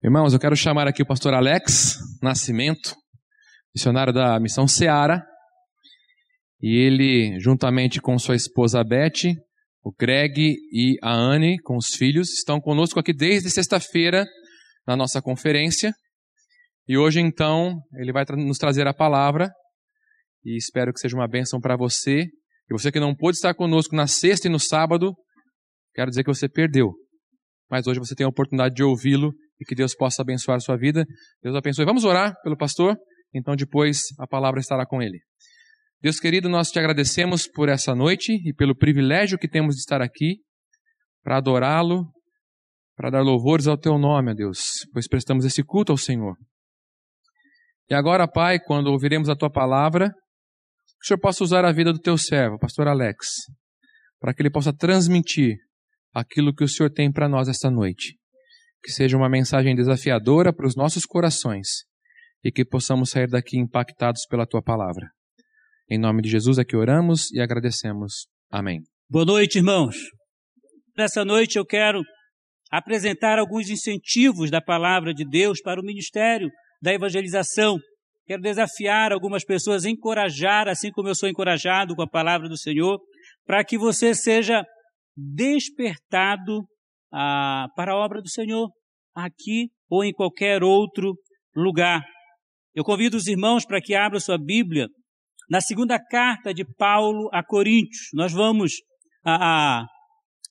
Irmãos, eu quero chamar aqui o pastor Alex Nascimento, missionário da missão Seara, e ele, juntamente com sua esposa Beth, o Greg e a Anne, com os filhos, estão conosco aqui desde sexta-feira na nossa conferência. E hoje, então, ele vai nos trazer a palavra e espero que seja uma bênção para você. E você que não pôde estar conosco na sexta e no sábado, quero dizer que você perdeu. Mas hoje você tem a oportunidade de ouvi-lo e que Deus possa abençoar a sua vida. Deus abençoe. Vamos orar pelo pastor, então depois a palavra estará com ele. Deus querido, nós te agradecemos por essa noite e pelo privilégio que temos de estar aqui para adorá-lo, para dar louvores ao teu nome, ó Deus, pois prestamos esse culto ao Senhor. E agora, Pai, quando ouviremos a tua palavra, que o Senhor possa usar a vida do teu servo, pastor Alex, para que ele possa transmitir aquilo que o Senhor tem para nós esta noite que seja uma mensagem desafiadora para os nossos corações e que possamos sair daqui impactados pela tua palavra. Em nome de Jesus é que oramos e agradecemos. Amém. Boa noite, irmãos. Nessa noite eu quero apresentar alguns incentivos da palavra de Deus para o ministério da evangelização. Quero desafiar algumas pessoas, encorajar, assim como eu sou encorajado com a palavra do Senhor, para que você seja despertado ah, para a obra do Senhor, aqui ou em qualquer outro lugar. Eu convido os irmãos para que abram sua Bíblia na segunda carta de Paulo a Coríntios. Nós vamos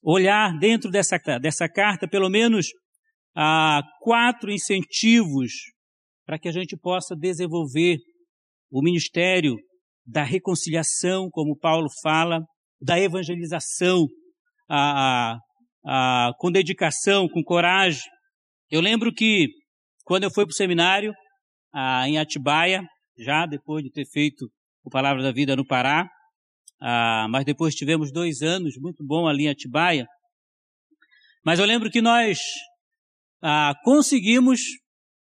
olhar dentro dessa, dessa carta pelo menos ah, quatro incentivos para que a gente possa desenvolver o ministério da reconciliação, como Paulo fala, da evangelização, a, ah, com dedicação, com coragem. Eu lembro que quando eu fui para o seminário ah, em Atibaia, já depois de ter feito o Palavra da Vida no Pará, ah, mas depois tivemos dois anos muito bom ali em Atibaia. Mas eu lembro que nós ah, conseguimos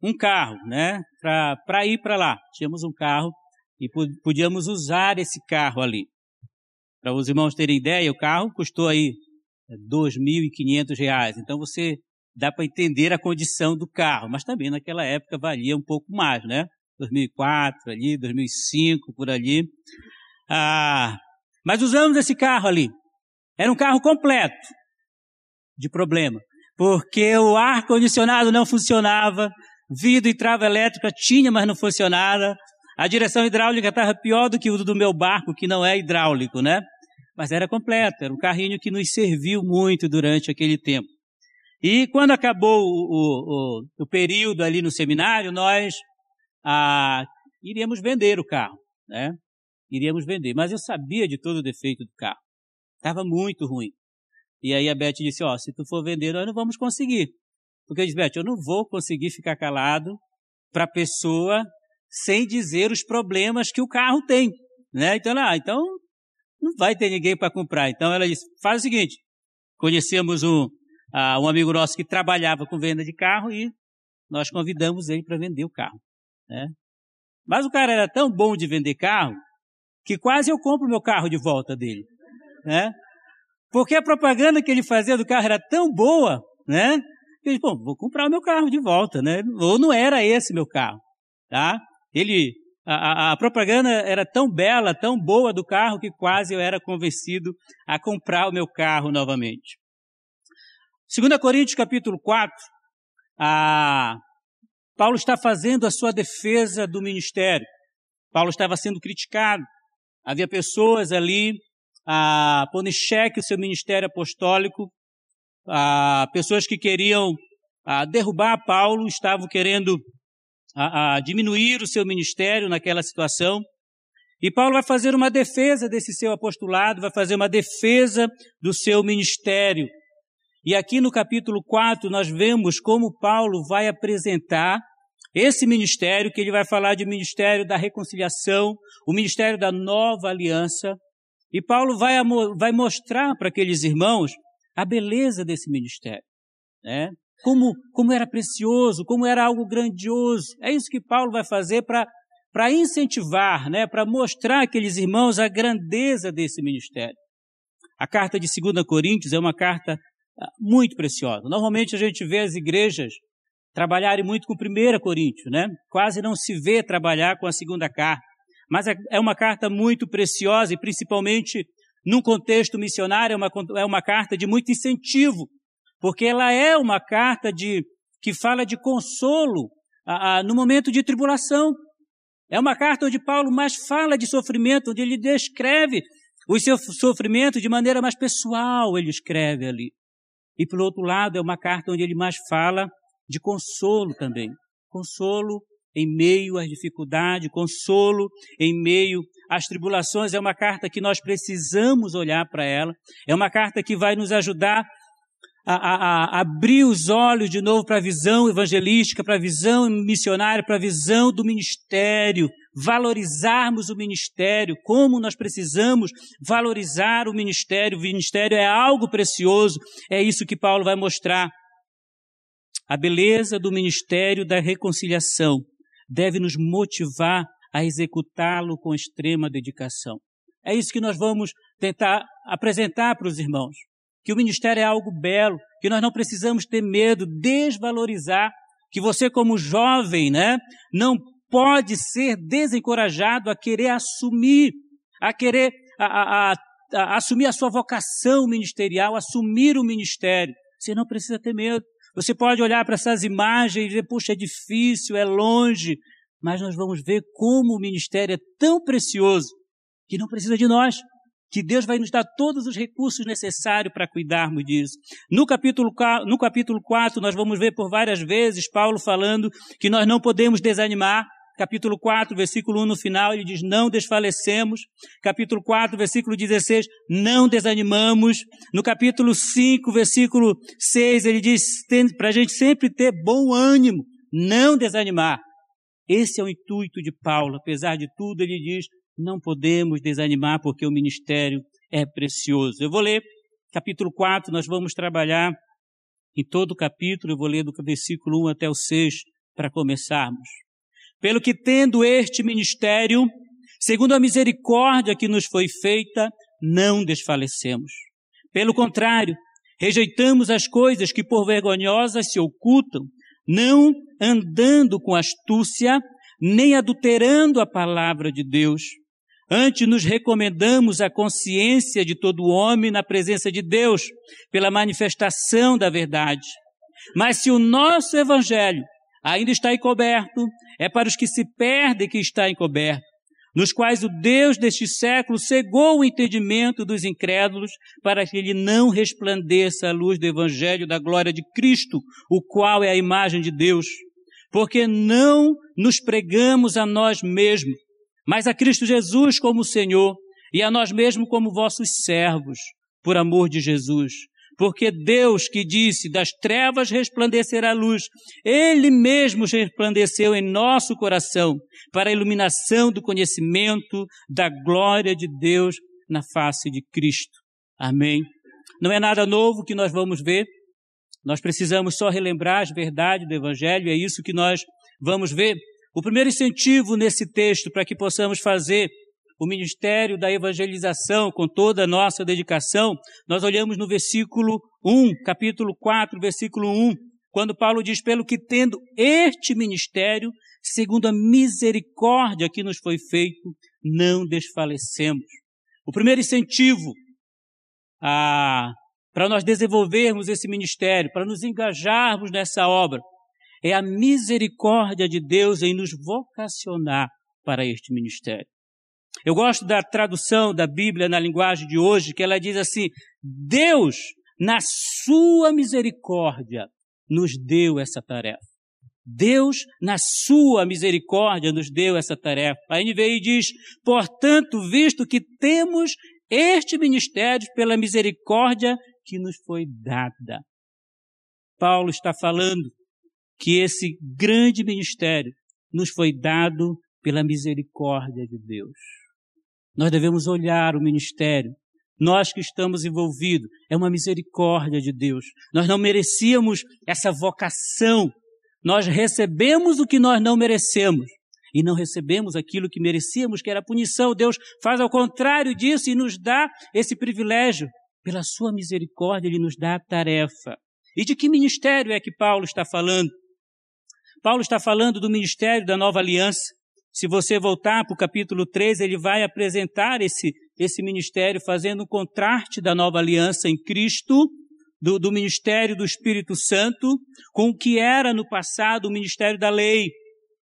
um carro, né, para ir para lá. Tínhamos um carro e podíamos usar esse carro ali. Para os irmãos terem ideia, o carro custou aí R$ 2.500. Então você dá para entender a condição do carro, mas também naquela época valia um pouco mais, né? 2004 ali, 2005 por ali. Ah, mas usamos esse carro ali. Era um carro completo de problema, porque o ar condicionado não funcionava, vidro e trava elétrica tinha, mas não funcionava. A direção hidráulica estava pior do que o do meu barco, que não é hidráulico, né? Mas era completo, era um carrinho que nos serviu muito durante aquele tempo. E quando acabou o, o, o, o período ali no seminário, nós ah, iríamos vender o carro, né? Iríamos vender, mas eu sabia de todo o defeito do carro. Estava muito ruim. E aí a Beth disse, ó, oh, se tu for vender, nós não vamos conseguir. Porque eu disse, Beth, eu não vou conseguir ficar calado para a pessoa sem dizer os problemas que o carro tem. Né? Então, ah, então não vai ter ninguém para comprar. Então ela disse: faz o seguinte: conhecemos um, uh, um amigo nosso que trabalhava com venda de carro e nós convidamos ele para vender o carro. Né? Mas o cara era tão bom de vender carro que quase eu compro meu carro de volta dele. Né? Porque a propaganda que ele fazia do carro era tão boa, né? Que ele, bom, vou comprar o meu carro de volta, né? Ou não era esse meu carro, tá? Ele a, a, propaganda era tão bela, tão boa do carro, que quase eu era convencido a comprar o meu carro novamente. 2 Coríntios capítulo 4, a, Paulo está fazendo a sua defesa do ministério. Paulo estava sendo criticado. Havia pessoas ali a, pondo em xeque o seu ministério apostólico. A, pessoas que queriam a, derrubar Paulo, estavam querendo a, a diminuir o seu ministério naquela situação. E Paulo vai fazer uma defesa desse seu apostolado, vai fazer uma defesa do seu ministério. E aqui no capítulo 4 nós vemos como Paulo vai apresentar esse ministério, que ele vai falar de ministério da reconciliação, o ministério da nova aliança. E Paulo vai, vai mostrar para aqueles irmãos a beleza desse ministério. Né? Como, como era precioso, como era algo grandioso. É isso que Paulo vai fazer para incentivar, né, para mostrar àqueles irmãos a grandeza desse ministério. A carta de 2 Coríntios é uma carta ah, muito preciosa. Normalmente a gente vê as igrejas trabalharem muito com 1 Coríntios, né? Quase não se vê trabalhar com a segunda carta. Mas é, é uma carta muito preciosa e principalmente num contexto missionário, é uma, é uma carta de muito incentivo, porque ela é uma carta de, que fala de consolo a, a, no momento de tribulação. É uma carta onde Paulo mais fala de sofrimento, onde ele descreve o seu sofrimento de maneira mais pessoal, ele escreve ali. E, por outro lado, é uma carta onde ele mais fala de consolo também. Consolo em meio às dificuldades, consolo em meio às tribulações. É uma carta que nós precisamos olhar para ela. É uma carta que vai nos ajudar a, a, abrir os olhos de novo para a visão evangelística, para a visão missionária, para a visão do ministério, valorizarmos o ministério, como nós precisamos valorizar o ministério. O ministério é algo precioso, é isso que Paulo vai mostrar. A beleza do ministério da reconciliação deve nos motivar a executá-lo com extrema dedicação. É isso que nós vamos tentar apresentar para os irmãos que o ministério é algo belo, que nós não precisamos ter medo, desvalorizar, que você como jovem, né, não pode ser desencorajado a querer assumir, a querer a, a, a, assumir a sua vocação ministerial, assumir o ministério. Você não precisa ter medo. Você pode olhar para essas imagens e dizer, puxa, é difícil, é longe, mas nós vamos ver como o ministério é tão precioso que não precisa de nós que Deus vai nos dar todos os recursos necessários para cuidarmos disso. No capítulo, no capítulo 4, nós vamos ver por várias vezes Paulo falando que nós não podemos desanimar. Capítulo 4, versículo 1 no final, ele diz: Não desfalecemos. Capítulo 4, versículo 16, não desanimamos. No capítulo 5, versículo 6, ele diz para a gente sempre ter bom ânimo, não desanimar. Esse é o intuito de Paulo. Apesar de tudo, ele diz: não podemos desanimar porque o ministério é precioso. Eu vou ler capítulo 4, nós vamos trabalhar em todo o capítulo, eu vou ler do versículo 1 até o 6 para começarmos. Pelo que tendo este ministério, segundo a misericórdia que nos foi feita, não desfalecemos. Pelo contrário, rejeitamos as coisas que por vergonhosas se ocultam, não andando com astúcia, nem adulterando a palavra de Deus, Antes nos recomendamos a consciência de todo homem na presença de Deus, pela manifestação da verdade. Mas se o nosso evangelho ainda está encoberto, é para os que se perdem que está encoberto, nos quais o Deus deste século cegou o entendimento dos incrédulos, para que ele não resplandeça a luz do evangelho da glória de Cristo, o qual é a imagem de Deus. Porque não nos pregamos a nós mesmos, mas a Cristo Jesus como Senhor e a nós mesmos como vossos servos, por amor de Jesus. Porque Deus que disse, das trevas resplandecerá a luz, Ele mesmo resplandeceu em nosso coração para a iluminação do conhecimento da glória de Deus na face de Cristo. Amém. Não é nada novo que nós vamos ver. Nós precisamos só relembrar as verdades do Evangelho, é isso que nós vamos ver o primeiro incentivo nesse texto para que possamos fazer o ministério da evangelização com toda a nossa dedicação, nós olhamos no versículo 1, capítulo 4, versículo 1, quando Paulo diz: Pelo que tendo este ministério, segundo a misericórdia que nos foi feito, não desfalecemos. O primeiro incentivo a, para nós desenvolvermos esse ministério, para nos engajarmos nessa obra, é a misericórdia de Deus em nos vocacionar para este ministério. Eu gosto da tradução da Bíblia na linguagem de hoje, que ela diz assim: Deus, na sua misericórdia, nos deu essa tarefa. Deus, na sua misericórdia, nos deu essa tarefa. A NVI diz: portanto, visto que temos este ministério pela misericórdia que nos foi dada. Paulo está falando que esse grande ministério nos foi dado pela misericórdia de Deus. Nós devemos olhar o ministério. Nós que estamos envolvidos, é uma misericórdia de Deus. Nós não merecíamos essa vocação. Nós recebemos o que nós não merecemos e não recebemos aquilo que merecíamos, que era punição. Deus faz ao contrário disso e nos dá esse privilégio. Pela sua misericórdia, Ele nos dá a tarefa. E de que ministério é que Paulo está falando? Paulo está falando do ministério da nova aliança. Se você voltar para o capítulo 3, ele vai apresentar esse, esse ministério, fazendo um contraste da nova aliança em Cristo, do, do ministério do Espírito Santo, com o que era no passado o ministério da lei.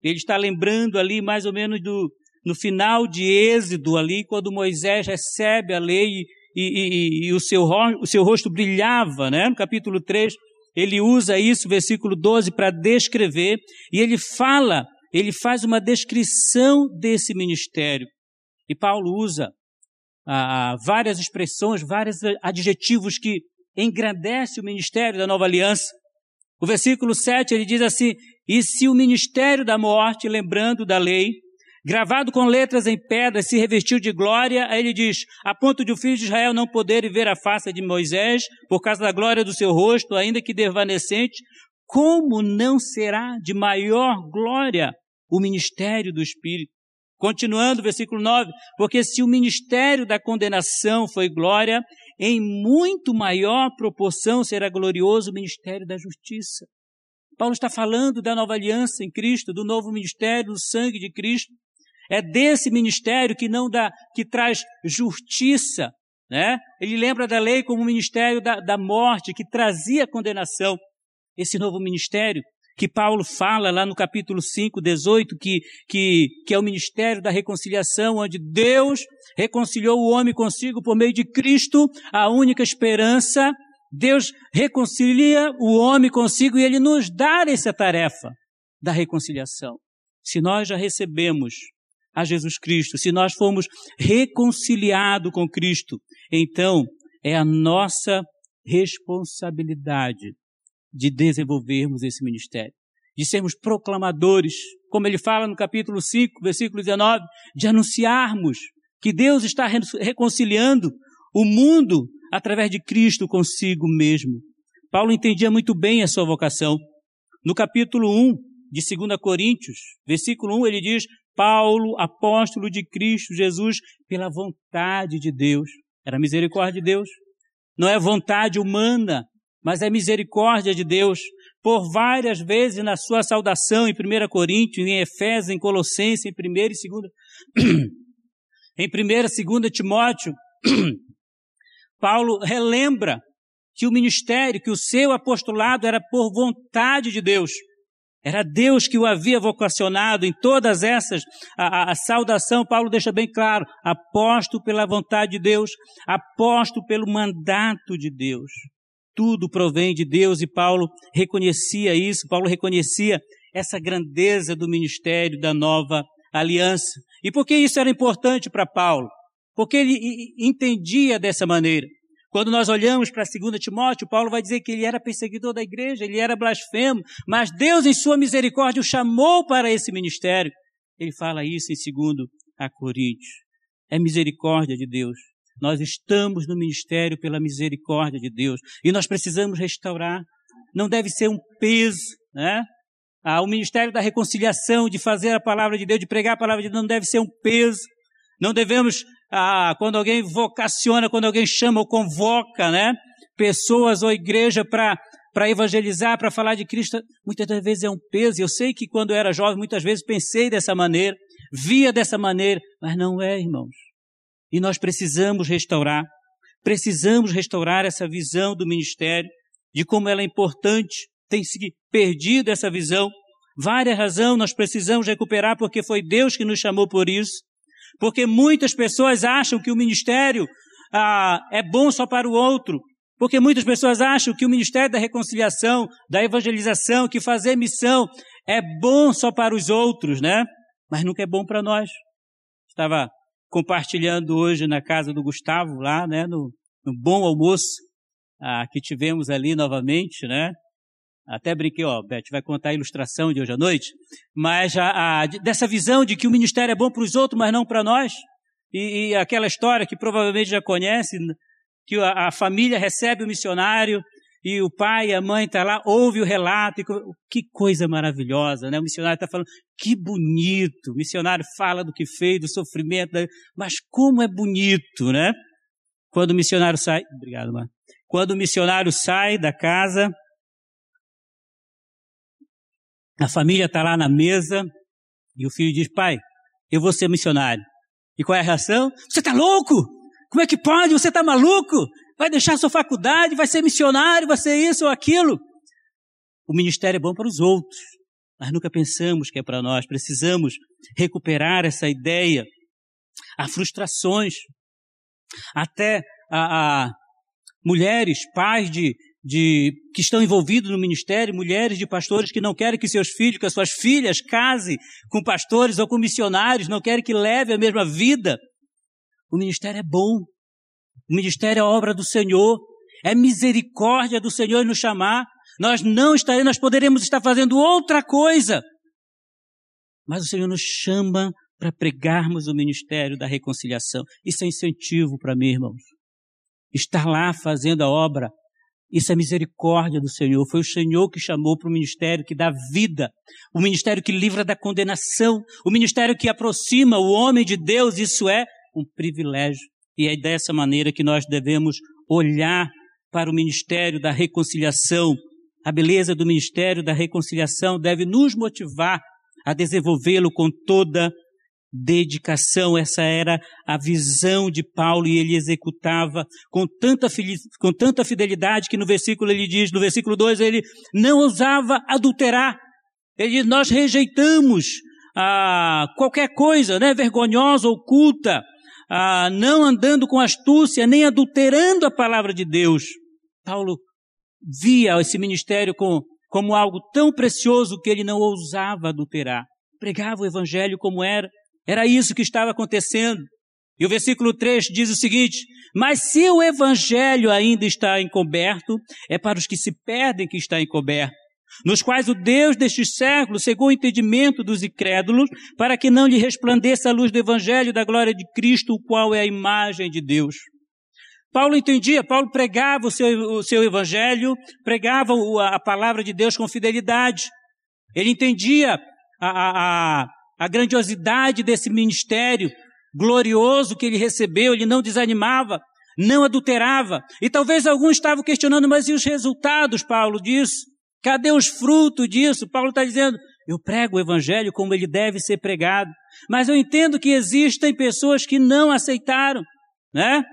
Ele está lembrando ali mais ou menos do, no final de Êxodo ali, quando Moisés recebe a lei e, e, e, o, seu, o seu rosto brilhava, né? No capítulo 3, ele usa isso, versículo 12, para descrever, e ele fala, ele faz uma descrição desse ministério. E Paulo usa ah, várias expressões, vários adjetivos que engrandece o ministério da nova aliança. O versículo 7 ele diz assim: E se o ministério da morte, lembrando da lei, gravado com letras em pedra, se revestiu de glória, aí ele diz, a ponto de o filho de Israel não poder ver a face de Moisés, por causa da glória do seu rosto, ainda que desvanecente, como não será de maior glória o ministério do Espírito? Continuando, versículo 9, porque se o ministério da condenação foi glória, em muito maior proporção será glorioso o ministério da justiça. Paulo está falando da nova aliança em Cristo, do novo ministério, do sangue de Cristo. É desse ministério que não dá, que traz justiça, né? Ele lembra da lei como o ministério da, da morte, que trazia condenação. Esse novo ministério que Paulo fala lá no capítulo 5, 18, que, que, que é o ministério da reconciliação, onde Deus reconciliou o homem consigo por meio de Cristo, a única esperança. Deus reconcilia o homem consigo e ele nos dá essa tarefa da reconciliação. Se nós já recebemos a Jesus Cristo, se nós fomos reconciliados com Cristo, então é a nossa responsabilidade de desenvolvermos esse ministério, de sermos proclamadores, como ele fala no capítulo 5, versículo 19, de anunciarmos que Deus está reconciliando o mundo através de Cristo consigo mesmo. Paulo entendia muito bem a sua vocação. No capítulo 1 de 2 Coríntios, versículo 1, ele diz: Paulo, apóstolo de Cristo Jesus, pela vontade de Deus. Era misericórdia de Deus. Não é vontade humana, mas é misericórdia de Deus. Por várias vezes na sua saudação em 1 Coríntios, em Efésios, em Colossenses, em 1 e 2 em 1 e 2 Timóteo, Paulo relembra que o ministério, que o seu apostolado era por vontade de Deus. Era Deus que o havia vocacionado em todas essas. A, a, a, saudação, Paulo deixa bem claro: aposto pela vontade de Deus, aposto pelo mandato de Deus. Tudo provém de Deus e Paulo reconhecia isso, Paulo reconhecia essa grandeza do ministério da nova aliança. E por que isso era importante para Paulo? Porque ele entendia dessa maneira. Quando nós olhamos para 2 Timóteo, Paulo vai dizer que ele era perseguidor da igreja, ele era blasfemo, mas Deus, em sua misericórdia, o chamou para esse ministério. Ele fala isso em 2 a Coríntios. É misericórdia de Deus. Nós estamos no ministério pela misericórdia de Deus e nós precisamos restaurar. Não deve ser um peso, né? Ah, o ministério da reconciliação, de fazer a palavra de Deus, de pregar a palavra de Deus, não deve ser um peso. Não devemos ah, quando alguém vocaciona, quando alguém chama ou convoca, né? Pessoas ou igreja para para evangelizar, para falar de Cristo, muitas das vezes é um peso. Eu sei que quando eu era jovem, muitas vezes pensei dessa maneira, via dessa maneira, mas não é, irmãos. E nós precisamos restaurar, precisamos restaurar essa visão do ministério, de como ela é importante, tem se perdido essa visão. Várias razões nós precisamos recuperar, porque foi Deus que nos chamou por isso. Porque muitas pessoas acham que o ministério ah, é bom só para o outro. Porque muitas pessoas acham que o ministério da reconciliação, da evangelização, que fazer missão é bom só para os outros, né? Mas nunca é bom para nós. Estava compartilhando hoje na casa do Gustavo, lá, né, no, no bom almoço ah, que tivemos ali novamente, né? Até brinquei, ó, Beth vai contar a ilustração de hoje à noite, mas a, a, dessa visão de que o ministério é bom para os outros, mas não para nós, e, e, aquela história que provavelmente já conhece, que a, a família recebe o missionário e o pai e a mãe estão tá lá, ouve o relato, e, que coisa maravilhosa, né? O missionário está falando, que bonito, o missionário fala do que fez, do sofrimento, mas como é bonito, né? Quando o missionário sai, obrigado, mano. Quando o missionário sai da casa, A família está lá na mesa e o filho diz: Pai, eu vou ser missionário. E qual é a reação? Você está louco? Como é que pode? Você está maluco? Vai deixar sua faculdade, vai ser missionário, vai ser isso ou aquilo. O ministério é bom para os outros, mas nunca pensamos que é para nós. Precisamos recuperar essa ideia. Há frustrações. Até a, a mulheres, pais de, de, que estão envolvidos no ministério, mulheres de pastores que não querem que seus filhos, que as suas filhas casem com pastores ou com missionários, não querem que leve a mesma vida. O ministério é bom. O ministério é obra do Senhor. É misericórdia do Senhor nos chamar. Nós não estaremos, nós poderemos estar fazendo outra coisa. Mas o Senhor nos chama para pregarmos o ministério da reconciliação. Isso é incentivo para mim, irmãos. Estar lá fazendo a obra, isso é misericórdia do Senhor. Foi o Senhor que chamou para o ministério que dá vida, o ministério que livra da condenação, o ministério que aproxima o homem de Deus. Isso é um privilégio. E é dessa maneira que nós devemos olhar para o ministério da reconciliação. A beleza do ministério da reconciliação deve nos motivar a desenvolvê-lo com toda dedicação. Essa era a visão de Paulo e ele executava com tanta, com tanta fidelidade que no versículo ele diz, no versículo 2, ele não ousava adulterar. Ele diz, nós rejeitamos ah, qualquer coisa, né, vergonhosa, oculta, ah, não andando com astúcia, nem adulterando a palavra de Deus. Paulo via esse ministério com, como algo tão precioso que ele não ousava adulterar. Pregava o evangelho como era, era isso que estava acontecendo. E o versículo 3 diz o seguinte: Mas se o evangelho ainda está encoberto, é para os que se perdem que está encoberto, nos quais o Deus deste século cegou o entendimento dos incrédulos, para que não lhe resplandeça a luz do evangelho da glória de Cristo, o qual é a imagem de Deus. Paulo entendia, Paulo pregava o seu, o seu evangelho, pregava a palavra de Deus com fidelidade. Ele entendia a, a, a a grandiosidade desse ministério glorioso que ele recebeu, ele não desanimava, não adulterava. E talvez alguns estavam questionando, mas e os resultados, Paulo, disso? Cadê os frutos disso? Paulo está dizendo, eu prego o evangelho como ele deve ser pregado. Mas eu entendo que existem pessoas que não aceitaram, né?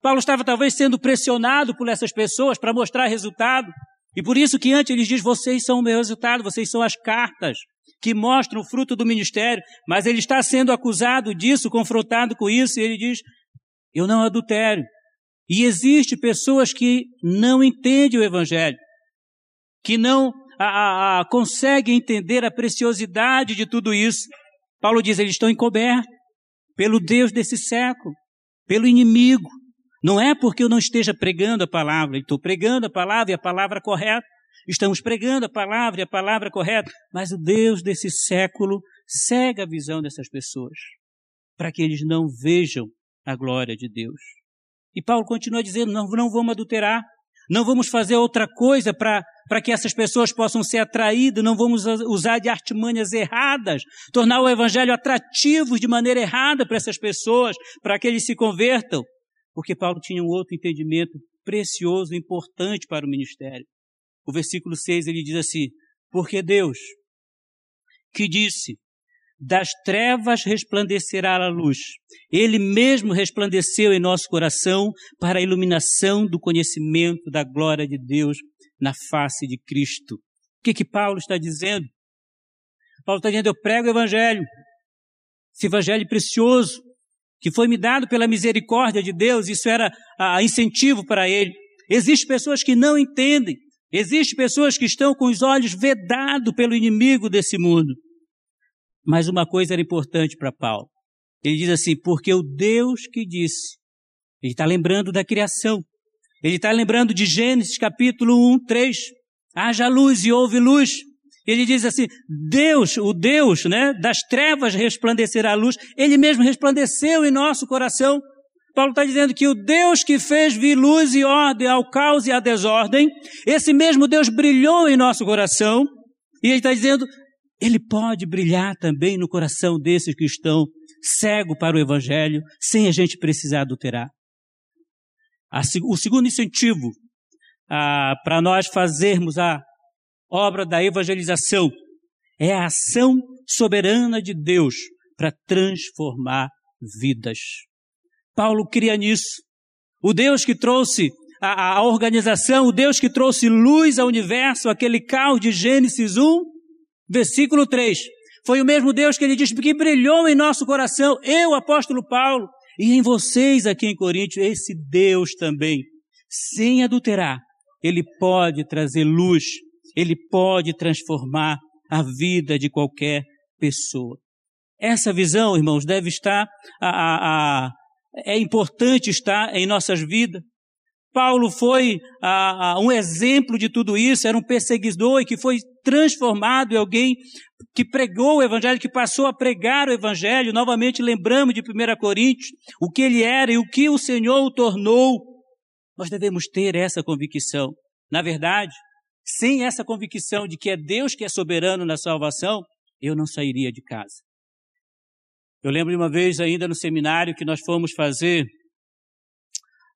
Paulo estava talvez sendo pressionado por essas pessoas para mostrar resultado. E por isso que antes ele diz, vocês são o meu resultado, vocês são as cartas que mostram o fruto do ministério, mas ele está sendo acusado disso, confrontado com isso, e ele diz: Eu não adultério. E existe pessoas que não entendem o evangelho, que não a, a, a, conseguem entender a preciosidade de tudo isso. Paulo diz: eles estão encobertos pelo Deus desse século, pelo inimigo. Não é porque eu não esteja pregando a palavra, estou pregando a palavra e a palavra correta, Estamos pregando a palavra e a palavra correta, mas o Deus desse século cega a visão dessas pessoas, para que eles não vejam a glória de Deus. E Paulo continua dizendo: não, não vamos adulterar, não vamos fazer outra coisa para que essas pessoas possam ser atraídas, não vamos usar de artimanhas erradas, tornar o evangelho atrativo de maneira errada para essas pessoas, para que eles se convertam. Porque Paulo tinha um outro entendimento precioso, importante para o ministério o versículo 6 ele diz assim: Porque Deus, que disse, das trevas resplandecerá a luz. Ele mesmo resplandeceu em nosso coração para a iluminação do conhecimento da glória de Deus na face de Cristo. O que que Paulo está dizendo? Paulo está dizendo, eu prego o evangelho. Esse evangelho precioso, que foi me dado pela misericórdia de Deus, isso era a incentivo para ele. Existem pessoas que não entendem, Existem pessoas que estão com os olhos vedados pelo inimigo desse mundo. Mas uma coisa era importante para Paulo. Ele diz assim: porque o Deus que disse, ele está lembrando da criação. Ele está lembrando de Gênesis capítulo 1, 3. Haja luz e houve luz. Ele diz assim: Deus, o Deus, né, das trevas resplandecerá a luz. Ele mesmo resplandeceu em nosso coração. Paulo está dizendo que o Deus que fez vir luz e ordem ao caos e à desordem, esse mesmo Deus brilhou em nosso coração, e ele está dizendo, ele pode brilhar também no coração desses que estão cegos para o Evangelho, sem a gente precisar adulterar. o segundo incentivo ah, para nós fazermos a obra da evangelização É a ação soberana de Deus para transformar vidas. Paulo cria nisso. O Deus que trouxe a, a, organização, o Deus que trouxe luz ao universo, aquele caos de Gênesis 1, versículo 3. Foi o mesmo Deus que ele disse que brilhou em nosso coração, eu, apóstolo Paulo, e em vocês aqui em Coríntios, esse Deus também, sem adulterar, ele pode trazer luz, ele pode transformar a vida de qualquer pessoa. Essa visão, irmãos, deve estar, a, a, a, é importante estar em nossas vidas. Paulo foi um exemplo de tudo isso, era um perseguidor e que foi transformado em alguém que pregou o evangelho, que passou a pregar o evangelho. Novamente lembramos de 1 Coríntios, o que ele era e o que o Senhor o tornou. Nós devemos ter essa convicção. Na verdade, sem essa convicção de que é Deus que é soberano na salvação, eu não sairia de casa. Eu lembro de uma vez ainda no seminário que nós fomos fazer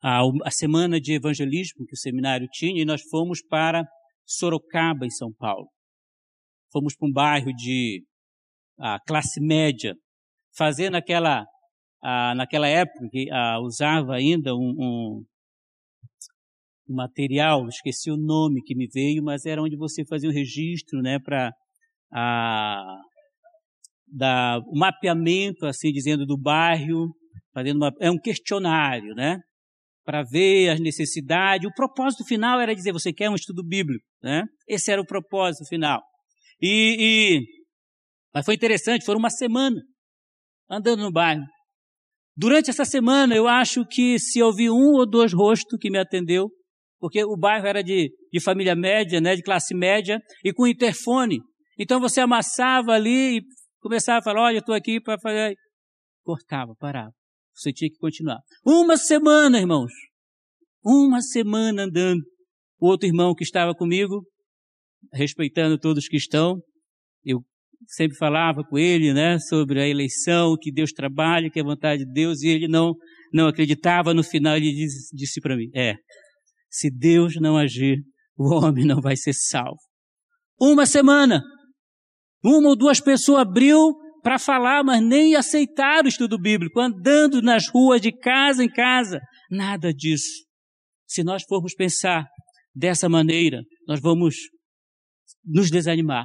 a, a semana de evangelismo que o seminário tinha e nós fomos para Sorocaba, em São Paulo. Fomos para um bairro de a, classe média, fazer naquela, a, naquela época que usava ainda um, um, um, material, esqueci o nome que me veio, mas era onde você fazia um registro, né, para da, o mapeamento, assim dizendo, do bairro, fazendo uma, é um questionário, né? Para ver as necessidades. O propósito final era dizer, você quer um estudo bíblico, né? Esse era o propósito final. E, e mas foi interessante, foram uma semana andando no bairro. Durante essa semana, eu acho que se eu vi um ou dois rostos que me atendeu, porque o bairro era de, de família média, né, de classe média, e com interfone. Então você amassava ali e Começava a falar, olha, eu estou aqui para fazer. Cortava, parava. Você tinha que continuar. Uma semana, irmãos. Uma semana andando. O outro irmão que estava comigo, respeitando todos que estão, eu sempre falava com ele, né, sobre a eleição, que Deus trabalha, que é vontade de Deus, e ele não, não acreditava. No final ele disse, disse para mim, é, se Deus não agir, o homem não vai ser salvo. Uma semana. Uma ou duas pessoas abriu para falar, mas nem aceitaram o estudo bíblico, andando nas ruas de casa em casa. Nada disso. Se nós formos pensar dessa maneira, nós vamos nos desanimar.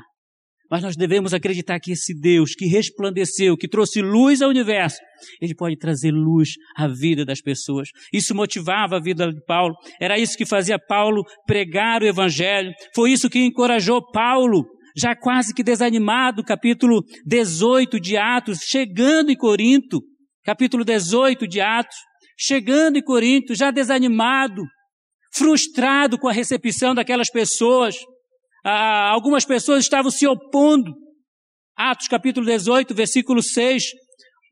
Mas nós devemos acreditar que esse Deus que resplandeceu, que trouxe luz ao universo, ele pode trazer luz à vida das pessoas. Isso motivava a vida de Paulo. Era isso que fazia Paulo pregar o evangelho. Foi isso que encorajou Paulo já quase que desanimado, capítulo 18 de Atos, chegando em Corinto, capítulo 18 de Atos, chegando em Corinto, já desanimado, frustrado com a recepção daquelas pessoas. Ah, algumas pessoas estavam se opondo. Atos capítulo 18, versículo 6.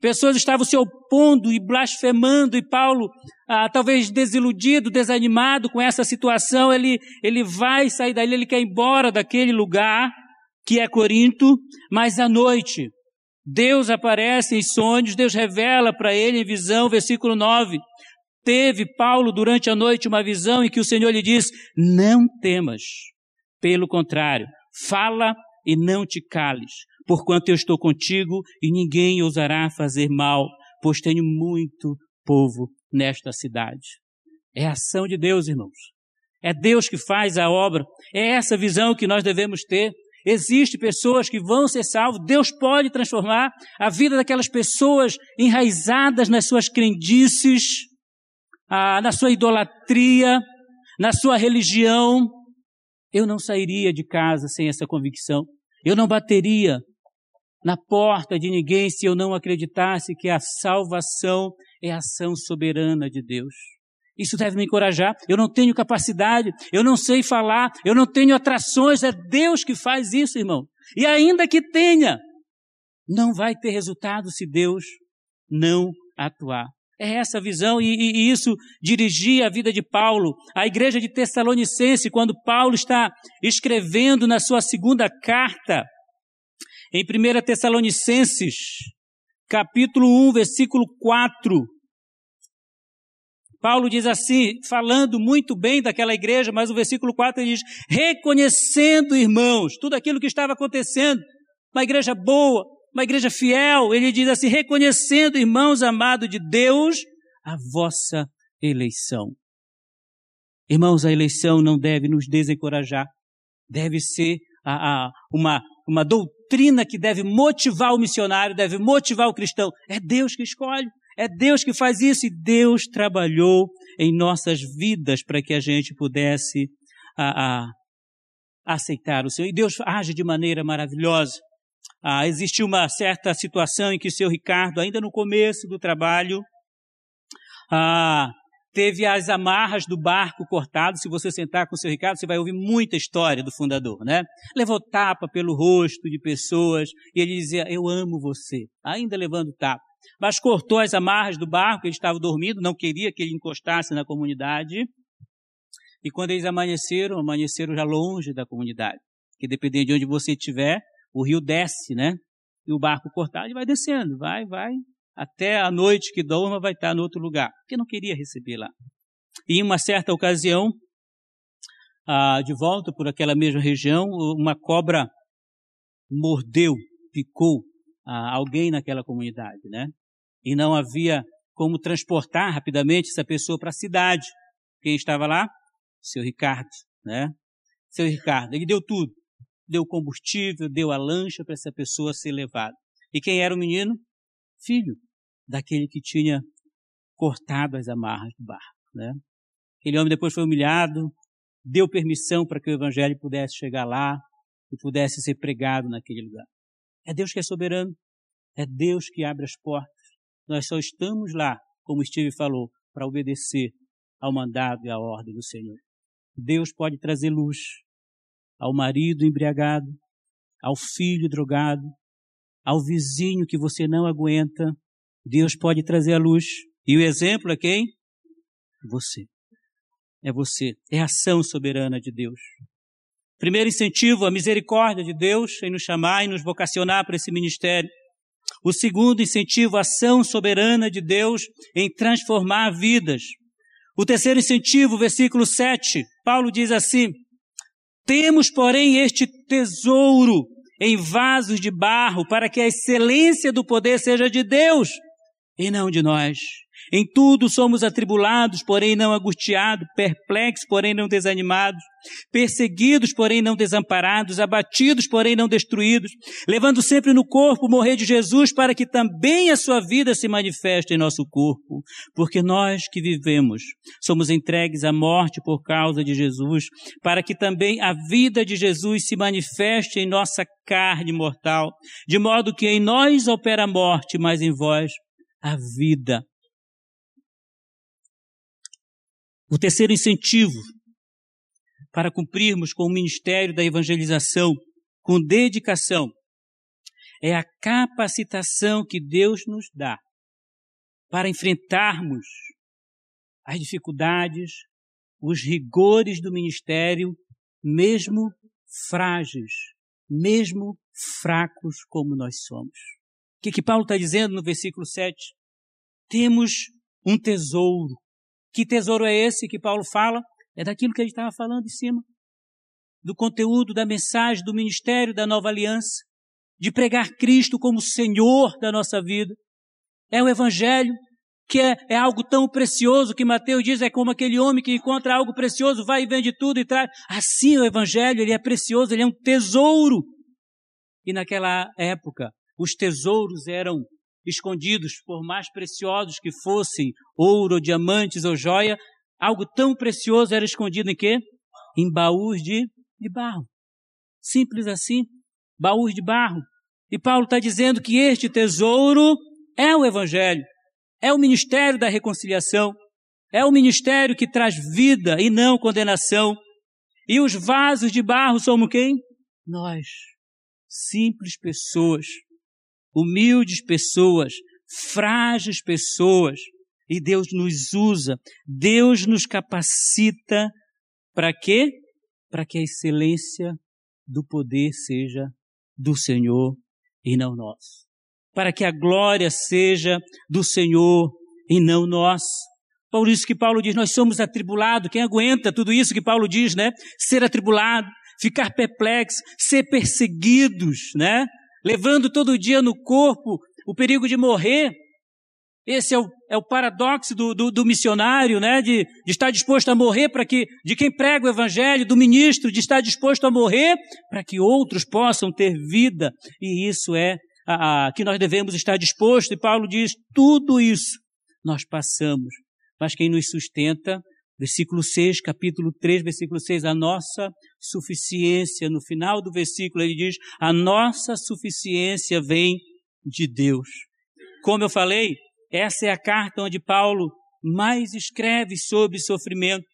Pessoas estavam se opondo e blasfemando, e Paulo, ah, talvez desiludido, desanimado com essa situação, ele, ele vai sair dali, ele quer ir embora daquele lugar que é Corinto, mas à noite, Deus aparece em sonhos, Deus revela para ele em visão, versículo 9. Teve Paulo durante a noite uma visão em que o Senhor lhe diz: Não temas, pelo contrário, fala e não te cales, porquanto eu estou contigo e ninguém ousará fazer mal, pois tenho muito povo nesta cidade. É a ação de Deus, irmãos. É Deus que faz a obra. É essa visão que nós devemos ter. Existem pessoas que vão ser salvas, Deus pode transformar a vida daquelas pessoas enraizadas nas suas crendices, ah, na sua idolatria, na sua religião. Eu não sairia de casa sem essa convicção. Eu não bateria na porta de ninguém se eu não acreditasse que a salvação é a ação soberana de Deus. Isso deve me encorajar. Eu não tenho capacidade, eu não sei falar, eu não tenho atrações. É Deus que faz isso, irmão. E ainda que tenha, não vai ter resultado se Deus não atuar. É essa visão, e, e, e, isso dirigia a vida de Paulo, a igreja de Tessalonicense, quando Paulo está escrevendo na sua segunda carta, em 1 Tessalonicenses, capítulo 1, versículo 4. Paulo diz assim, falando muito bem daquela igreja, mas o versículo 4 diz: reconhecendo, irmãos, tudo aquilo que estava acontecendo, uma igreja boa, uma igreja fiel. Ele diz assim: reconhecendo, irmãos amados de Deus, a vossa eleição. Irmãos, a eleição não deve nos desencorajar, deve ser a, a, uma, uma doutrina que deve motivar o missionário, deve motivar o cristão. É Deus que escolhe, é Deus que faz isso e Deus trabalhou em nossas vidas para que a gente pudesse a, a, aceitar o Senhor. E Deus age de maneira maravilhosa. Ah, existiu uma certa situação em que o seu Ricardo, ainda no começo do trabalho, ah, teve as amarras do barco cortado. Se você sentar com o seu Ricardo, você vai ouvir muita história do fundador, né? Levou tapa pelo rosto de pessoas e ele dizia: Eu amo você, ainda levando tapa. Mas cortou as amarras do barco, ele estava dormindo, não queria que ele encostasse na comunidade. E quando eles amanheceram, amanheceram já longe da comunidade. Que dependendo de onde você estiver, o rio desce, né? E o barco cortado, vai descendo, vai, vai, até a noite que dorma vai estar no outro lugar, porque não queria receber lá. E em uma certa ocasião, ah, de volta por aquela mesma região, uma cobra mordeu, picou alguém naquela comunidade, né? E não havia como transportar rapidamente essa pessoa para a cidade. Quem estava lá? Seu Ricardo, né? Seu Ricardo, ele deu tudo. Deu combustível, deu a lancha para essa pessoa ser levada. E quem era o menino? Filho daquele que tinha cortado as amarras do barco. Né? Aquele homem depois foi humilhado, deu permissão para que o evangelho pudesse chegar lá e pudesse ser pregado naquele lugar. É Deus que é soberano, é Deus que abre as portas. Nós só estamos lá, como Steve falou, para obedecer ao mandado e à ordem do Senhor. Deus pode trazer luz ao marido embriagado, ao filho drogado, ao vizinho que você não aguenta, Deus pode trazer a luz. E o exemplo é quem? Você. É você. É a ação soberana de Deus. Primeiro incentivo, a misericórdia de Deus em nos chamar e nos vocacionar para esse ministério. O segundo incentivo, a ação soberana de Deus em transformar vidas. O terceiro incentivo, versículo 7, Paulo diz assim: Temos, porém, este tesouro em vasos de barro, para que a excelência do poder seja de Deus e não de nós. Em tudo somos atribulados, porém não angustiados, perplexos, porém não desanimados, perseguidos, porém não desamparados, abatidos, porém não destruídos, levando sempre no corpo morrer de Jesus para que também a sua vida se manifeste em nosso corpo. Porque nós que vivemos somos entregues à morte por causa de Jesus, para que também a vida de Jesus se manifeste em nossa carne mortal, de modo que em nós opera a morte, mas em vós a vida. O terceiro incentivo para cumprirmos com o ministério da evangelização com dedicação é a capacitação que Deus nos dá para enfrentarmos as dificuldades, os rigores do ministério, mesmo frágeis, mesmo fracos como nós somos. O que, que Paulo está dizendo no versículo 7? Temos um tesouro. Que tesouro é esse que Paulo fala? É daquilo que a gente estava falando em cima. Do conteúdo da mensagem do ministério da nova aliança. De pregar Cristo como Senhor da nossa vida. É o Evangelho, que é, é, algo tão precioso que Mateus diz, é como aquele homem que encontra algo precioso, vai e vende tudo e traz. Assim o Evangelho, ele é precioso, ele é um tesouro. E naquela época, os tesouros eram escondidos, por mais preciosos que fossem, ouro, diamantes ou joia, algo tão precioso era escondido em quê? Em baús de, de barro. Simples assim, baús de barro. E Paulo está dizendo que este tesouro é o Evangelho, é o ministério da reconciliação, é o ministério que traz vida e não condenação. E os vasos de barro somos quem? Nós, simples pessoas humildes pessoas, frágeis pessoas, e Deus nos usa, Deus nos capacita para quê? Para que a excelência do poder seja do Senhor e não nós. Para que a glória seja do Senhor e não nós. Por isso que Paulo diz, nós somos atribulados. Quem aguenta tudo isso que Paulo diz, né? Ser atribulado, ficar perplexo, ser perseguidos, né? Levando todo dia no corpo o perigo de morrer. Esse é o, é o paradoxo do, do, do missionário, né? De, de, estar disposto a morrer para que, de quem prega o evangelho, do ministro, de estar disposto a morrer para que outros possam ter vida. E isso é a, a, que nós devemos estar dispostos. E Paulo diz: tudo isso nós passamos, mas quem nos sustenta Versículo 6, capítulo 3, versículo 6, a nossa suficiência. No final do versículo ele diz: a nossa suficiência vem de Deus. Como eu falei, essa é a carta onde Paulo mais escreve sobre sofrimento.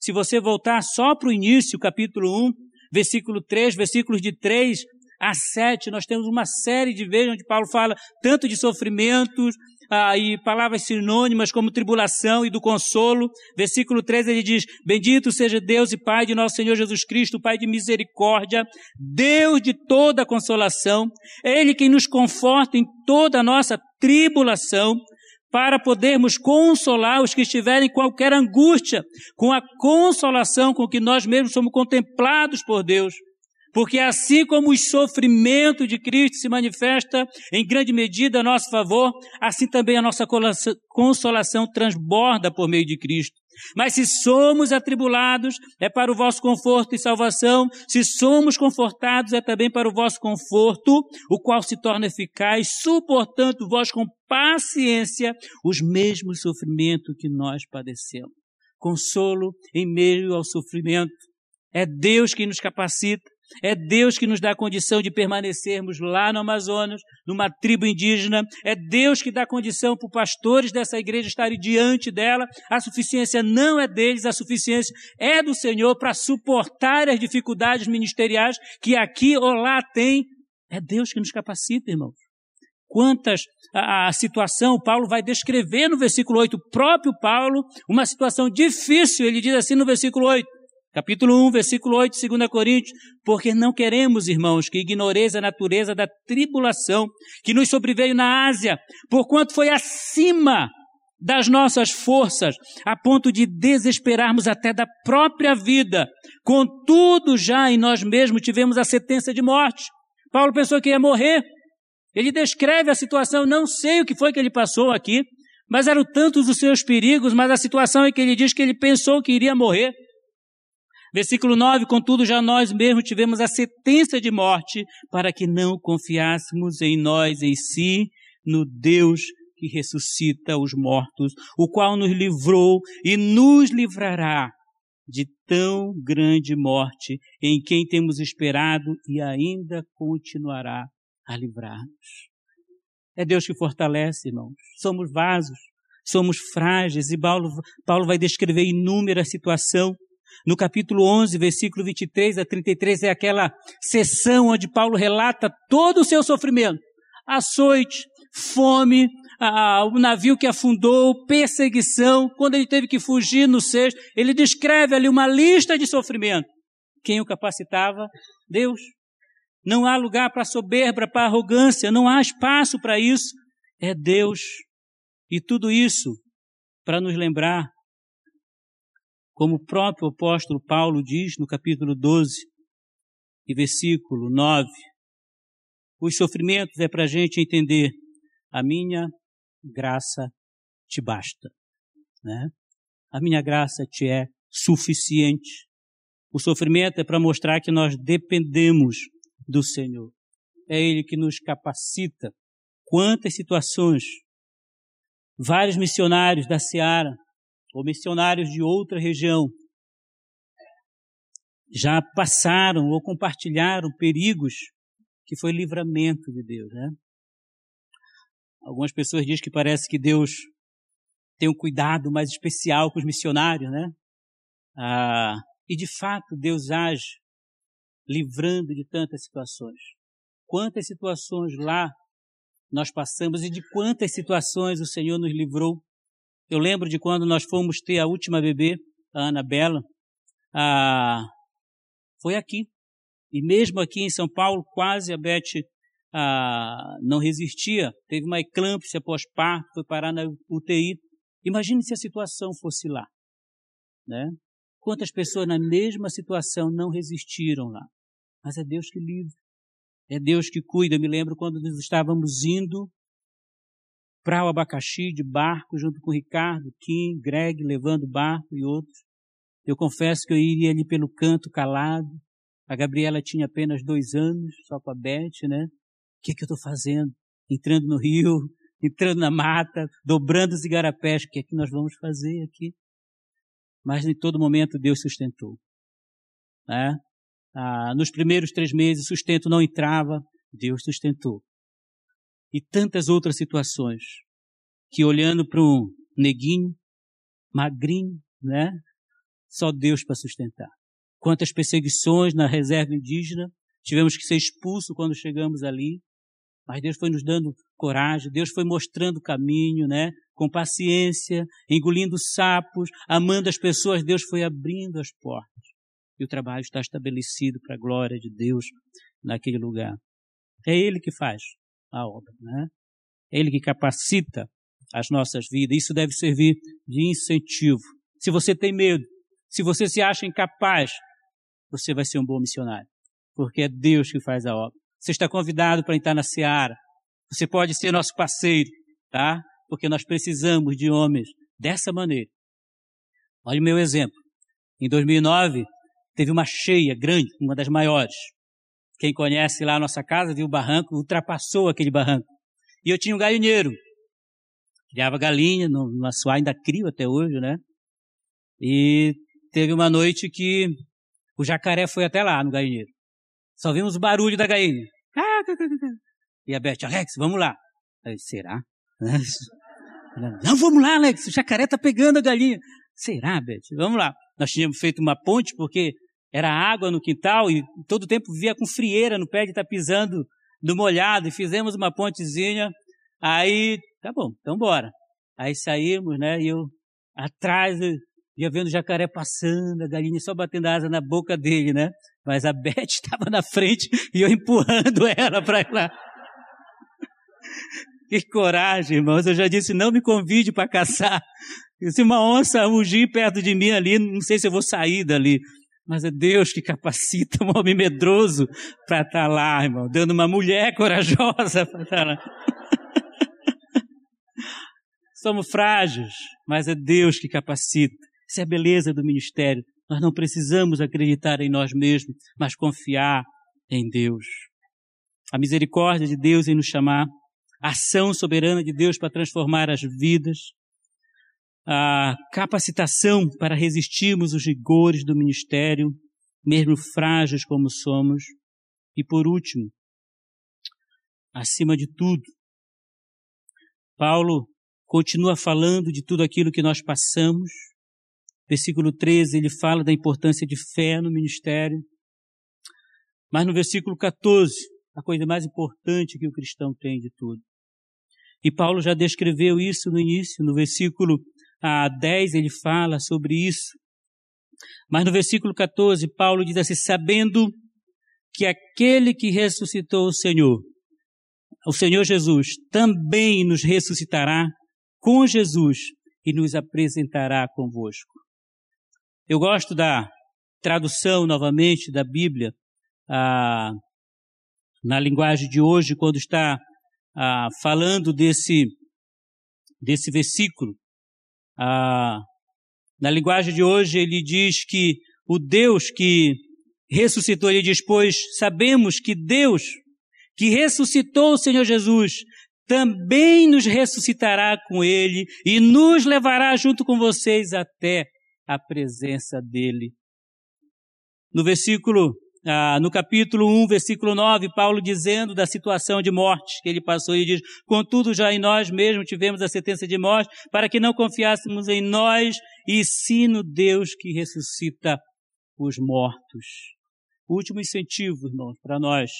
Se você voltar só para o início, capítulo 1, versículo 3, versículos de 3 a 7, nós temos uma série de vezes onde Paulo fala tanto de sofrimentos, ah, e palavras sinônimas como tribulação e do consolo. Versículo 13 ele diz: Bendito seja Deus e Pai de nosso Senhor Jesus Cristo, Pai de misericórdia, Deus de toda consolação. É Ele quem nos conforta em toda a nossa tribulação, para podermos consolar os que estiverem em qualquer angústia, com a consolação com que nós mesmos somos contemplados por Deus. Porque assim como o sofrimento de Cristo se manifesta em grande medida a nosso favor, assim também a nossa consolação transborda por meio de Cristo. Mas se somos atribulados, é para o vosso conforto e salvação. Se somos confortados, é também para o vosso conforto, o qual se torna eficaz, suportando vós com paciência os mesmos sofrimentos que nós padecemos. Consolo em meio ao sofrimento. É Deus que nos capacita é Deus que nos dá a condição de permanecermos lá no Amazonas, numa tribo indígena. É Deus que dá condição para os pastores dessa igreja estarem diante dela. A suficiência não é deles, a suficiência é do Senhor para suportar as dificuldades ministeriais que aqui ou lá tem. É Deus que nos capacita, irmãos. Quantas a, a situação, Paulo vai descrever no versículo 8, o próprio Paulo, uma situação difícil, ele diz assim no versículo 8: Capítulo 1, versículo 8, 2 Coríntios, porque não queremos, irmãos, que ignoreis a natureza da tribulação que nos sobreveio na Ásia, porquanto foi acima das nossas forças, a ponto de desesperarmos até da própria vida. Contudo, já em nós mesmos tivemos a sentença de morte. Paulo pensou que ia morrer. Ele descreve a situação, não sei o que foi que ele passou aqui, mas eram tantos os seus perigos, mas a situação é que ele diz que ele pensou que iria morrer. Versículo 9, contudo, já nós mesmos tivemos a sentença de morte para que não confiássemos em nós, em si, no Deus que ressuscita os mortos, o qual nos livrou e nos livrará de tão grande morte, em quem temos esperado e ainda continuará a livrar-nos. É Deus que fortalece, irmãos. Somos vasos, somos frágeis, e Paulo, Paulo vai descrever inúmeras situações no capítulo 11, versículo 23 a 33, é aquela sessão onde Paulo relata todo o seu sofrimento. Açoite, fome, o navio que afundou, perseguição, quando ele teve que fugir no sexto, ele descreve ali uma lista de sofrimento. Quem o capacitava? Deus. Não há lugar para soberba, para arrogância, não há espaço para isso. É Deus. E tudo isso para nos lembrar como o próprio apóstolo Paulo diz no capítulo 12 e versículo 9. Os sofrimentos é para a gente entender a minha graça te basta, né? A minha graça te é suficiente. O sofrimento é para mostrar que nós dependemos do Senhor. É Ele que nos capacita. Quantas situações, vários missionários da Seara ou missionários de outra região já passaram ou compartilharam perigos que foi livramento de Deus, né? Algumas pessoas dizem que parece que Deus tem um cuidado mais especial com os missionários, né? Ah, e de fato Deus age livrando de tantas situações. Quantas situações lá nós passamos e de quantas situações o Senhor nos livrou eu lembro de quando nós fomos ter a última bebê, a Anabela, ah, foi aqui. E mesmo aqui em São Paulo, quase a Beth ah, não resistia. Teve uma eclâmpsia pós-parto, foi parar na UTI. Imagine se a situação fosse lá. Né? Quantas pessoas na mesma situação não resistiram lá? Mas é Deus que livra. É Deus que cuida. Eu me lembro quando nós estávamos indo para o abacaxi de barco, junto com o Ricardo, Kim, Greg, levando barco e outros. Eu confesso que eu iria ali pelo canto calado. A Gabriela tinha apenas dois anos, só com a Beth, né? O que, que eu estou fazendo? Entrando no rio, entrando na mata, dobrando os igarapés. O que é que nós vamos fazer aqui? Mas em todo momento Deus sustentou. Né? Ah, nos primeiros três meses, sustento não entrava, Deus sustentou. E tantas outras situações que olhando para um neguinho, magrinho, né? Só Deus para sustentar. Quantas perseguições na reserva indígena, tivemos que ser expulsos quando chegamos ali, mas Deus foi nos dando coragem, Deus foi mostrando o caminho, né? Com paciência, engolindo sapos, amando as pessoas, Deus foi abrindo as portas e o trabalho está estabelecido para a glória de Deus naquele lugar. É Ele que faz a obra, né? Ele que capacita as nossas vidas. Isso deve servir de incentivo. Se você tem medo, se você se acha incapaz, você vai ser um bom missionário, porque é Deus que faz a obra. Você está convidado para entrar na seara. Você pode ser nosso parceiro, tá? Porque nós precisamos de homens dessa maneira. Olha o meu exemplo. Em 2009, teve uma cheia grande, uma das maiores. Quem conhece lá a nossa casa viu o barranco, ultrapassou aquele barranco. E eu tinha um galinheiro. Criava galinha, numa suá, ainda crio até hoje, né? E teve uma noite que o jacaré foi até lá no galinheiro. Só vimos o barulho da galinha. E a Beth, Alex, vamos lá. Será? Não, vamos lá, Alex, o jacaré tá pegando a galinha. Será, Beth? Vamos lá. Nós tínhamos feito uma ponte porque era água no quintal e todo tempo via com frieira no pé de estar tá pisando no molhado e fizemos uma pontezinha. Aí, tá bom, então bora. Aí saímos, né, e eu atrás ia vendo o jacaré passando, a galinha só batendo asa na boca dele, né? Mas a Beth estava na frente e eu empurrando ela para lá. Que coragem, irmãos. Eu já disse, não me convide para caçar. Se uma onça rugir perto de mim ali, não sei se eu vou sair dali. Mas é Deus que capacita um homem medroso para estar tá lá, irmão, dando uma mulher corajosa para estar tá lá. Somos frágeis, mas é Deus que capacita. Essa é a beleza do ministério. Nós não precisamos acreditar em nós mesmos, mas confiar em Deus. A misericórdia de Deus em nos chamar, a ação soberana de Deus para transformar as vidas, a capacitação para resistirmos os rigores do ministério, mesmo frágeis como somos. E por último, acima de tudo, Paulo continua falando de tudo aquilo que nós passamos. Versículo 13, ele fala da importância de fé no ministério. Mas no versículo 14, a coisa mais importante que o cristão tem de tudo. E Paulo já descreveu isso no início, no versículo a 10 ele fala sobre isso. Mas no versículo 14, Paulo diz assim: sabendo que aquele que ressuscitou o Senhor, o Senhor Jesus, também nos ressuscitará com Jesus e nos apresentará convosco. Eu gosto da tradução novamente da Bíblia ah, na linguagem de hoje, quando está ah, falando desse, desse versículo. Ah, na linguagem de hoje, ele diz que o Deus que ressuscitou, ele diz, pois sabemos que Deus que ressuscitou o Senhor Jesus também nos ressuscitará com ele e nos levará junto com vocês até a presença dele. No versículo ah, no capítulo 1, versículo 9, Paulo dizendo da situação de morte que ele passou, ele diz, contudo já em nós mesmos tivemos a sentença de morte, para que não confiássemos em nós, e sim no Deus que ressuscita os mortos. O último incentivo, irmãos, para nós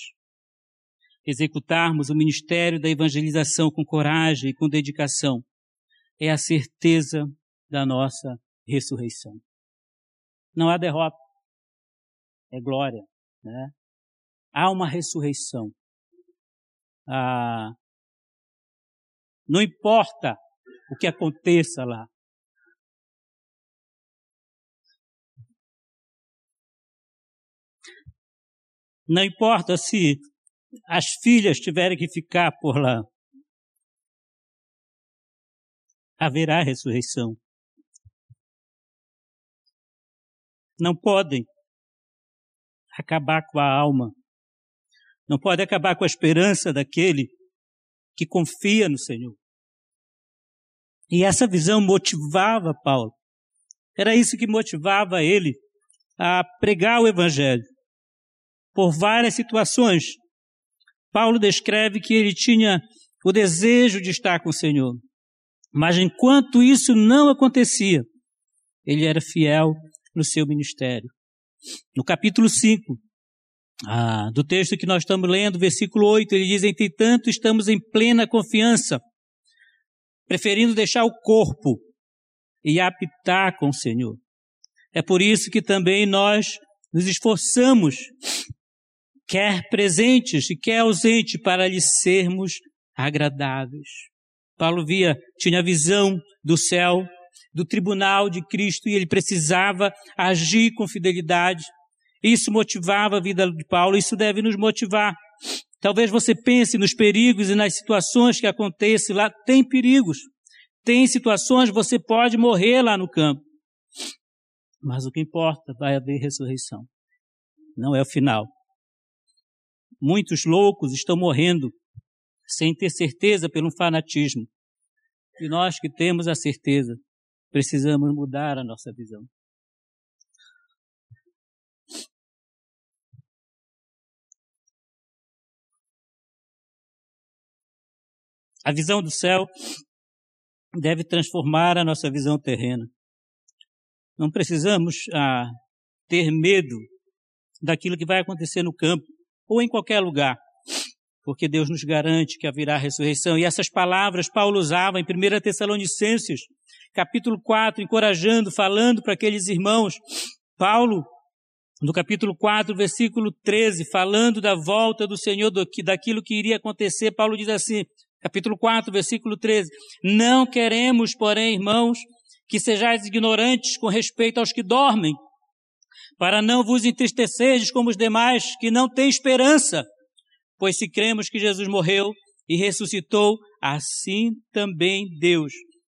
executarmos o ministério da evangelização com coragem e com dedicação é a certeza da nossa ressurreição. Não há derrota, é glória. Né? Há uma ressurreição. Ah, não importa o que aconteça lá. Não importa se as filhas tiverem que ficar por lá, haverá ressurreição. Não podem acabar com a alma. Não pode acabar com a esperança daquele que confia no Senhor. E essa visão motivava Paulo. Era isso que motivava ele a pregar o Evangelho. Por várias situações, Paulo descreve que ele tinha o desejo de estar com o Senhor. Mas enquanto isso não acontecia, ele era fiel no seu ministério. No capítulo 5 ah, do texto que nós estamos lendo, versículo 8, ele diz: Entretanto, estamos em plena confiança, preferindo deixar o corpo e habitar com o Senhor. É por isso que também nós nos esforçamos, quer presentes e quer ausente, para lhe sermos agradáveis. Paulo via, tinha visão do céu, do tribunal de Cristo e ele precisava agir com fidelidade. Isso motivava a vida de Paulo, isso deve nos motivar. Talvez você pense nos perigos e nas situações que acontecem lá. Tem perigos, tem situações você pode morrer lá no campo. Mas o que importa, vai haver ressurreição. Não é o final. Muitos loucos estão morrendo sem ter certeza pelo fanatismo. E nós que temos a certeza, Precisamos mudar a nossa visão. A visão do céu deve transformar a nossa visão terrena. Não precisamos ah, ter medo daquilo que vai acontecer no campo ou em qualquer lugar, porque Deus nos garante que haverá ressurreição. E essas palavras Paulo usava em 1 Tessalonicenses capítulo 4, encorajando, falando para aqueles irmãos. Paulo, no capítulo 4, versículo 13, falando da volta do Senhor, do, daquilo que iria acontecer, Paulo diz assim, capítulo 4, versículo 13: Não queremos, porém, irmãos, que sejais ignorantes com respeito aos que dormem, para não vos entristeceres como os demais que não têm esperança. Pois se cremos que Jesus morreu e ressuscitou, assim também Deus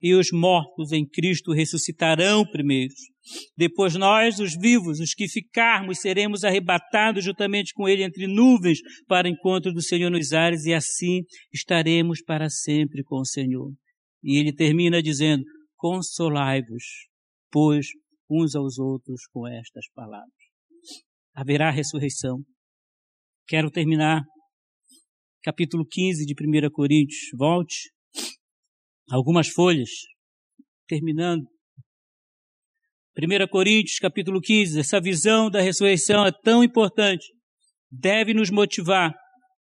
e os mortos em Cristo ressuscitarão primeiros. Depois nós, os vivos, os que ficarmos, seremos arrebatados juntamente com ele entre nuvens para encontro do Senhor nos ares e assim estaremos para sempre com o Senhor. E ele termina dizendo: Consolai-vos, pois, uns aos outros com estas palavras. Haverá ressurreição. Quero terminar capítulo 15 de 1 Coríntios. Volte algumas folhas, terminando. 1 Coríntios capítulo 15, essa visão da ressurreição é tão importante, deve nos motivar,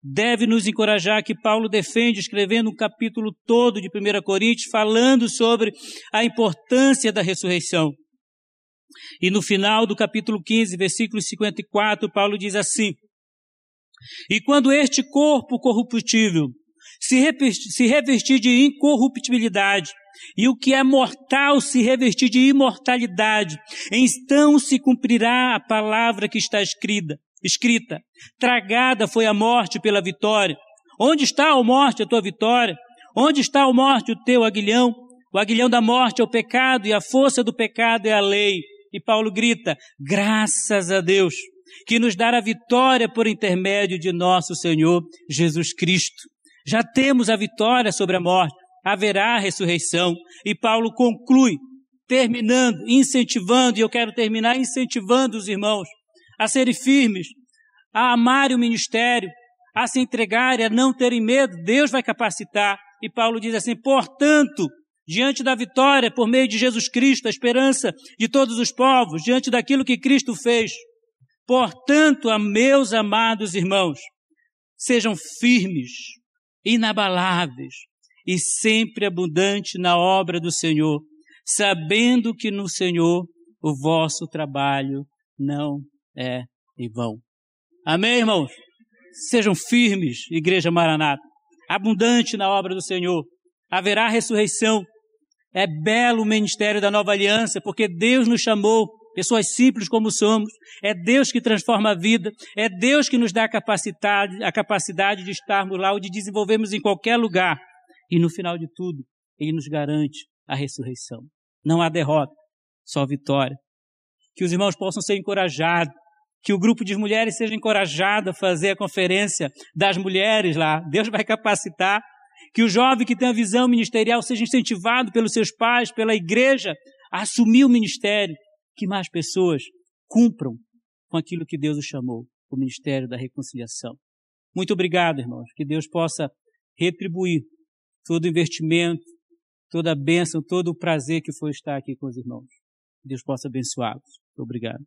deve nos encorajar, que Paulo defende escrevendo um capítulo todo de 1 Coríntios, falando sobre a importância da ressurreição. E no final do capítulo 15, versículo 54, Paulo diz assim: E quando este corpo corruptível se revestir de incorruptibilidade, e o que é mortal se revestir de imortalidade. Então se cumprirá a palavra que está escrita. Escrita: Tragada foi a morte pela vitória. Onde está a morte a tua vitória? Onde está a morte o teu aguilhão? O aguilhão da morte é o pecado e a força do pecado é a lei. E Paulo grita: Graças a Deus que nos dará vitória por intermédio de nosso Senhor Jesus Cristo. Já temos a vitória sobre a morte, haverá a ressurreição. E Paulo conclui, terminando, incentivando, e eu quero terminar incentivando os irmãos a serem firmes, a amarem o ministério, a se entregarem, a não terem medo, Deus vai capacitar. E Paulo diz assim: portanto, diante da vitória por meio de Jesus Cristo, a esperança de todos os povos, diante daquilo que Cristo fez, portanto, a meus amados irmãos, sejam firmes, inabaláveis e sempre abundantes na obra do Senhor, sabendo que no Senhor o vosso trabalho não é em vão. Amém, irmãos? Sejam firmes, Igreja Maranata, abundante na obra do Senhor. Haverá ressurreição. É belo o ministério da nova aliança, porque Deus nos chamou, pessoas simples como somos. É Deus que transforma a vida. É Deus que nos dá a capacidade, a capacidade de estarmos lá ou de desenvolvermos em qualquer lugar. E no final de tudo, Ele nos garante a ressurreição. Não há derrota, só vitória. Que os irmãos possam ser encorajados que o grupo de mulheres seja encorajado a fazer a conferência das mulheres lá. Deus vai capacitar. Que o jovem que tem a visão ministerial seja incentivado pelos seus pais, pela igreja, a assumir o ministério. Que mais pessoas cumpram com aquilo que Deus os chamou, o ministério da reconciliação. Muito obrigado, irmãos. Que Deus possa retribuir todo o investimento, toda a bênção, todo o prazer que foi estar aqui com os irmãos. Que Deus possa abençoá-los. Obrigado.